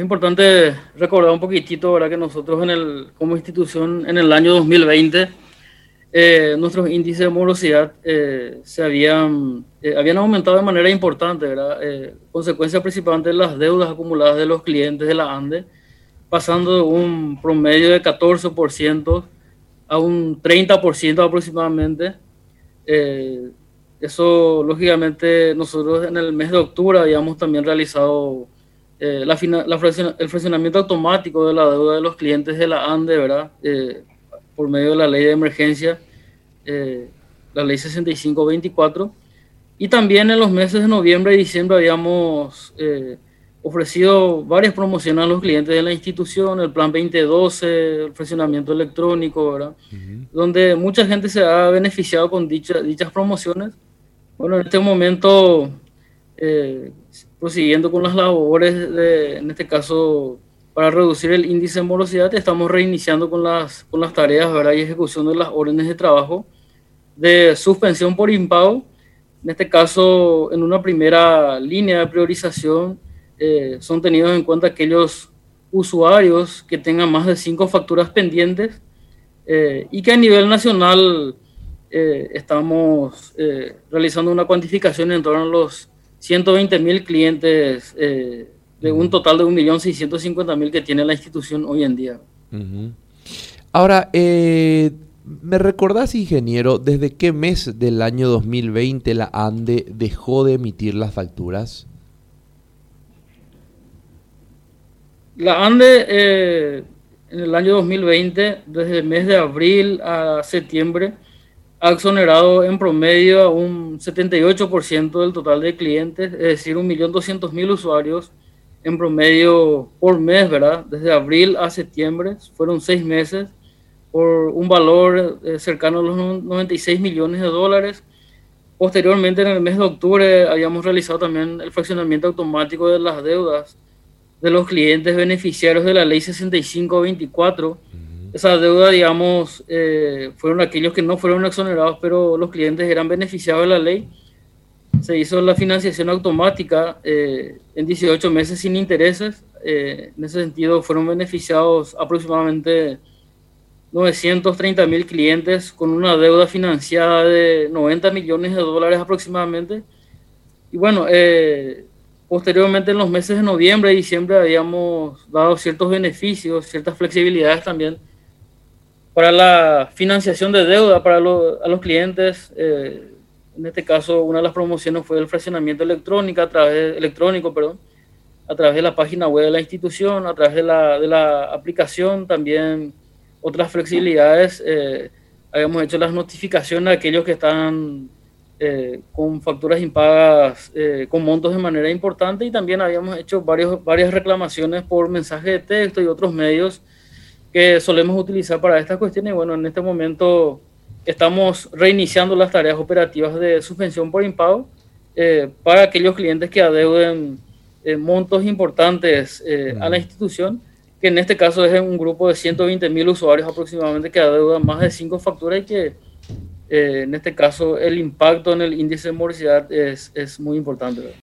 Es importante recordar un poquitito, ¿verdad? Que nosotros en el, como institución en el año 2020, eh, nuestros índices de morosidad eh, se habían, eh, habían aumentado de manera importante, ¿verdad? consecuencia principalmente de las deudas acumuladas de los clientes de la ANDE, pasando de un promedio de 14% a un 30% aproximadamente. eso, lógicamente, nosotros en el mes de octubre habíamos también realizado eh, la, el fraccionamiento automático de la deuda de los clientes de la ANDE, ¿verdad? Eh, por medio de la ley de emergencia, eh, la ley 6524. Y también en los meses de noviembre y diciembre habíamos ofrecido varias promociones a los clientes de la institución, el plan 2012, el fraccionamiento electrónico, ¿verdad? Donde mucha gente se ha beneficiado con dicha, dichas promociones. Bueno, en este momento prosiguiendo con las labores, de, en este caso, para reducir el índice de morosidad, estamos reiniciando con las, con las tareas ¿verdad? y ejecución de las órdenes de trabajo de suspensión por impago. En este caso, en una primera línea de priorización, eh, son tenidos en cuenta aquellos usuarios que tengan más de cinco facturas pendientes eh, y que a nivel nacional eh, estamos realizando una cuantificación en torno a los 120 mil clientes eh, de un total de 1.650.000 que tiene la institución hoy en día. Ahora, eh, ¿me recordás, ingeniero, desde qué mes del año 2020 la ANDE dejó de emitir las facturas? La ANDE eh, en el año 2020, desde el mes de abril a septiembre, ha exonerado en promedio a un 78% del total de clientes, es decir, 1.200.000 usuarios en promedio por mes, ¿verdad? Desde abril a septiembre, fueron seis meses, por un valor eh, cercano a los 96 millones de dólares. Posteriormente, en el mes de octubre, habíamos realizado también el fraccionamiento automático de las deudas de los clientes beneficiarios de la ley 6524 esa deuda, digamos, eh, fueron aquellos que no fueron exonerados, pero los clientes eran beneficiados de la ley. Se hizo la financiación automática eh, en 18 meses sin intereses. Eh, en ese sentido, fueron beneficiados aproximadamente 930 mil clientes con una deuda financiada de 90 millones de dólares aproximadamente. Y bueno, posteriormente en los meses de noviembre y diciembre habíamos dado ciertos beneficios, ciertas flexibilidades también para la financiación de deuda para los clientes. Eh, en este caso, una de las promociones fue el fraccionamiento electrónico a través, electrónico perdón, a través de la página web de la institución, a través de la, de la aplicación, también otras flexibilidades. Eh, habíamos hecho las notificaciones a aquellos que están eh, con facturas impagas con montos de manera importante y también habíamos hecho varios, varias reclamaciones por mensaje de texto y otros medios que solemos utilizar para estas cuestiones. Bueno, en este momento estamos reiniciando las tareas operativas de suspensión por impago eh, para aquellos clientes que adeuden eh, montos importantes eh, a la institución, que en este caso es un grupo de 120 mil usuarios aproximadamente que adeudan más de cinco facturas y que en este caso el impacto en el índice de morosidad es, es muy importante.